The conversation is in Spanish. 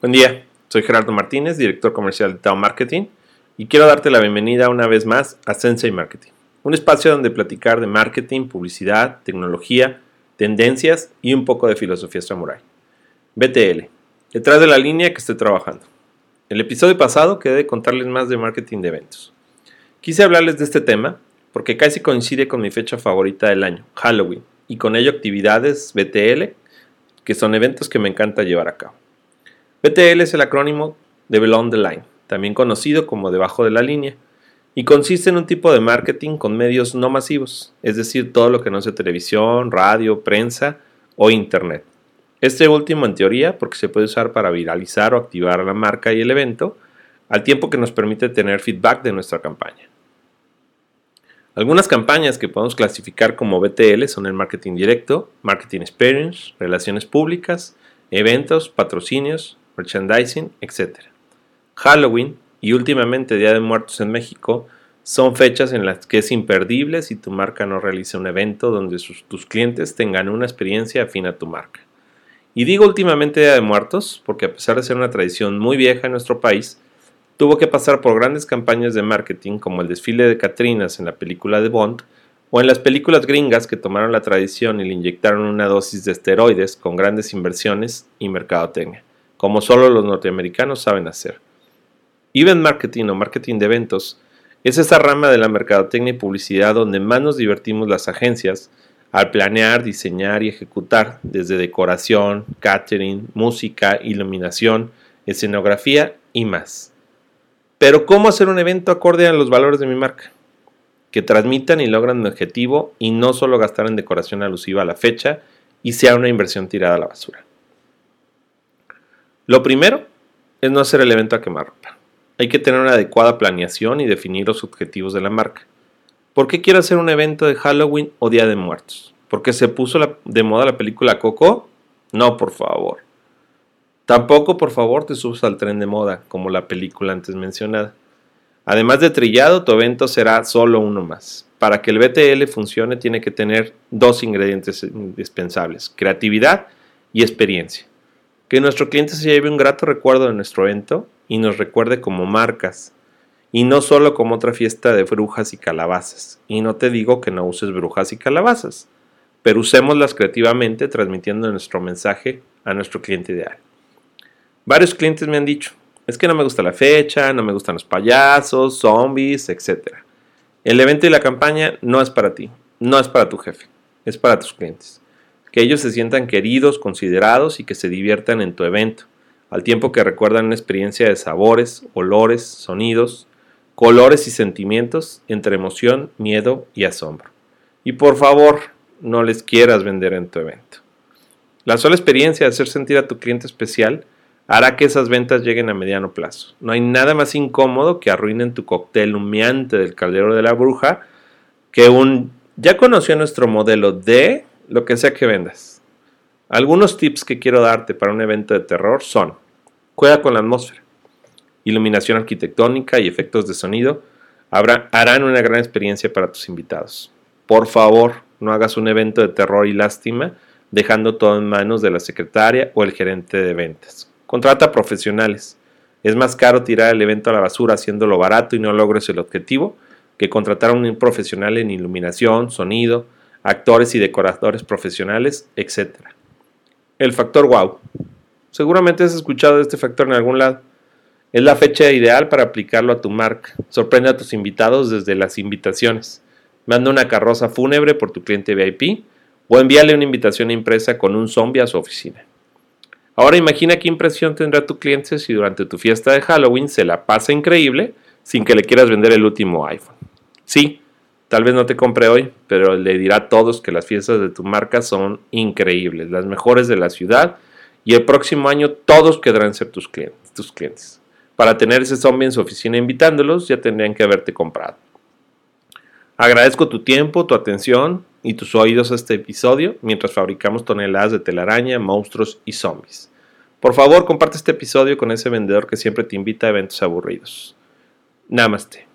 Buen día, soy Gerardo Martínez, director comercial de Tao Marketing, y quiero darte la bienvenida una vez más a Sensei Marketing, un espacio donde platicar de marketing, publicidad, tecnología, tendencias y un poco de filosofía samurai. BTL, detrás de la línea que estoy trabajando. El episodio pasado quedé de contarles más de marketing de eventos. Quise hablarles de este tema porque casi coincide con mi fecha favorita del año, Halloween, y con ello actividades BTL, que son eventos que me encanta llevar a cabo. BTL es el acrónimo de Below the Line, también conocido como debajo de la línea, y consiste en un tipo de marketing con medios no masivos, es decir, todo lo que no sea televisión, radio, prensa o internet. Este último en teoría porque se puede usar para viralizar o activar la marca y el evento, al tiempo que nos permite tener feedback de nuestra campaña. Algunas campañas que podemos clasificar como BTL son el marketing directo, marketing experience, relaciones públicas, eventos, patrocinios, merchandising, etc. Halloween y últimamente Día de Muertos en México son fechas en las que es imperdible si tu marca no realiza un evento donde tus clientes tengan una experiencia afín a tu marca. Y digo últimamente Día de Muertos porque a pesar de ser una tradición muy vieja en nuestro país, tuvo que pasar por grandes campañas de marketing como el desfile de Catrinas en la película de Bond o en las películas gringas que tomaron la tradición y le inyectaron una dosis de esteroides con grandes inversiones y mercadotecnia como solo los norteamericanos saben hacer. Event marketing o marketing de eventos es esa rama de la mercadotecnia y publicidad donde más nos divertimos las agencias al planear, diseñar y ejecutar desde decoración, catering, música, iluminación, escenografía y más. Pero ¿cómo hacer un evento acorde a los valores de mi marca? Que transmitan y logran un objetivo y no solo gastar en decoración alusiva a la fecha y sea una inversión tirada a la basura. Lo primero es no hacer el evento a quemarropa. Hay que tener una adecuada planeación y definir los objetivos de la marca. ¿Por qué quiero hacer un evento de Halloween o Día de Muertos? ¿Porque se puso de moda la película Coco? No, por favor. Tampoco, por favor, te subas al tren de moda, como la película antes mencionada. Además de trillado, tu evento será solo uno más. Para que el BTL funcione tiene que tener dos ingredientes indispensables, creatividad y experiencia. Que nuestro cliente se lleve un grato recuerdo de nuestro evento y nos recuerde como marcas, y no solo como otra fiesta de brujas y calabazas. Y no te digo que no uses brujas y calabazas, pero usémoslas creativamente transmitiendo nuestro mensaje a nuestro cliente ideal. Varios clientes me han dicho, es que no me gusta la fecha, no me gustan los payasos, zombies, etc. El evento y la campaña no es para ti, no es para tu jefe, es para tus clientes que ellos se sientan queridos, considerados y que se diviertan en tu evento, al tiempo que recuerdan una experiencia de sabores, olores, sonidos, colores y sentimientos entre emoción, miedo y asombro. Y por favor, no les quieras vender en tu evento. La sola experiencia de hacer sentir a tu cliente especial hará que esas ventas lleguen a mediano plazo. No hay nada más incómodo que arruinen tu cóctel humeante del caldero de la bruja que un ya conoció nuestro modelo de lo que sea que vendas. Algunos tips que quiero darte para un evento de terror son, juega con la atmósfera, iluminación arquitectónica y efectos de sonido harán una gran experiencia para tus invitados. Por favor, no hagas un evento de terror y lástima dejando todo en manos de la secretaria o el gerente de ventas. Contrata profesionales. Es más caro tirar el evento a la basura haciéndolo barato y no logres el objetivo que contratar a un profesional en iluminación, sonido, actores y decoradores profesionales, etc. El factor wow. Seguramente has escuchado este factor en algún lado. Es la fecha ideal para aplicarlo a tu marca. Sorprende a tus invitados desde las invitaciones. Manda una carroza fúnebre por tu cliente VIP o envíale una invitación impresa con un zombie a su oficina. Ahora imagina qué impresión tendrá tu cliente si durante tu fiesta de Halloween se la pasa increíble sin que le quieras vender el último iPhone. Sí, Tal vez no te compre hoy, pero le dirá a todos que las fiestas de tu marca son increíbles, las mejores de la ciudad, y el próximo año todos quedarán ser tus clientes. Tus clientes. Para tener ese zombie en su oficina invitándolos, ya tendrían que haberte comprado. Agradezco tu tiempo, tu atención y tus oídos a este episodio mientras fabricamos toneladas de telaraña, monstruos y zombies. Por favor, comparte este episodio con ese vendedor que siempre te invita a eventos aburridos. Namaste.